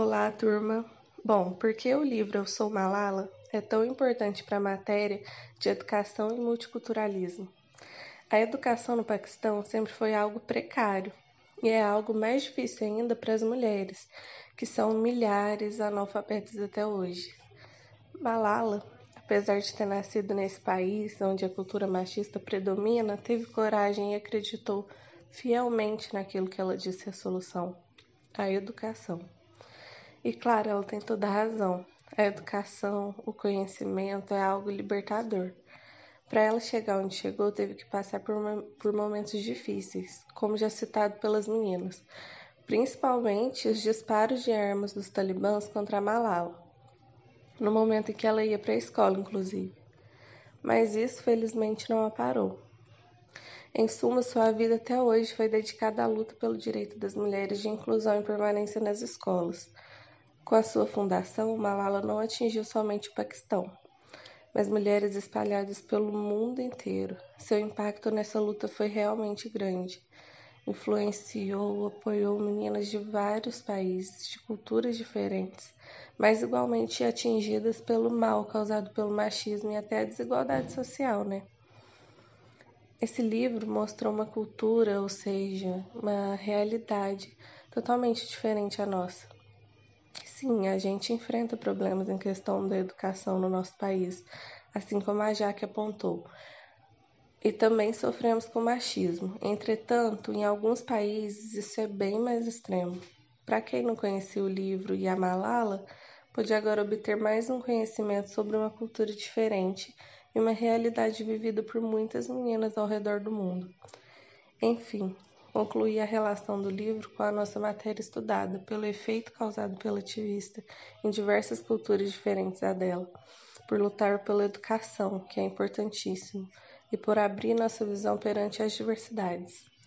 Olá, turma. Bom, por que o livro Eu Sou Malala é tão importante para a matéria de educação e multiculturalismo? A educação no Paquistão sempre foi algo precário e é algo mais difícil ainda para as mulheres, que são milhares analfabetas até hoje. Malala, apesar de ter nascido nesse país onde a cultura machista predomina, teve coragem e acreditou fielmente naquilo que ela disse a solução: a educação. E claro, ela tem toda a razão. A educação, o conhecimento é algo libertador. Para ela chegar onde chegou, teve que passar por, por momentos difíceis, como já citado pelas meninas, principalmente os disparos de armas dos talibãs contra Malala, no momento em que ela ia para a escola, inclusive. Mas isso, felizmente, não a parou. Em suma, sua vida até hoje foi dedicada à luta pelo direito das mulheres de inclusão e permanência nas escolas com a sua fundação, Malala não atingiu somente o Paquistão, mas mulheres espalhadas pelo mundo inteiro. Seu impacto nessa luta foi realmente grande. Influenciou, apoiou meninas de vários países, de culturas diferentes, mas igualmente atingidas pelo mal causado pelo machismo e até a desigualdade social, né? Esse livro mostrou uma cultura, ou seja, uma realidade totalmente diferente à nossa. Sim, a gente enfrenta problemas em questão da educação no nosso país, assim como a Jaque apontou. E também sofremos com machismo. Entretanto, em alguns países isso é bem mais extremo. Para quem não conhecia o livro e a Malala, pode agora obter mais um conhecimento sobre uma cultura diferente e uma realidade vivida por muitas meninas ao redor do mundo. Enfim, concluir a relação do livro com a nossa matéria estudada, pelo efeito causado pelo ativista em diversas culturas diferentes da dela, por lutar pela educação, que é importantíssimo, e por abrir nossa visão perante as diversidades.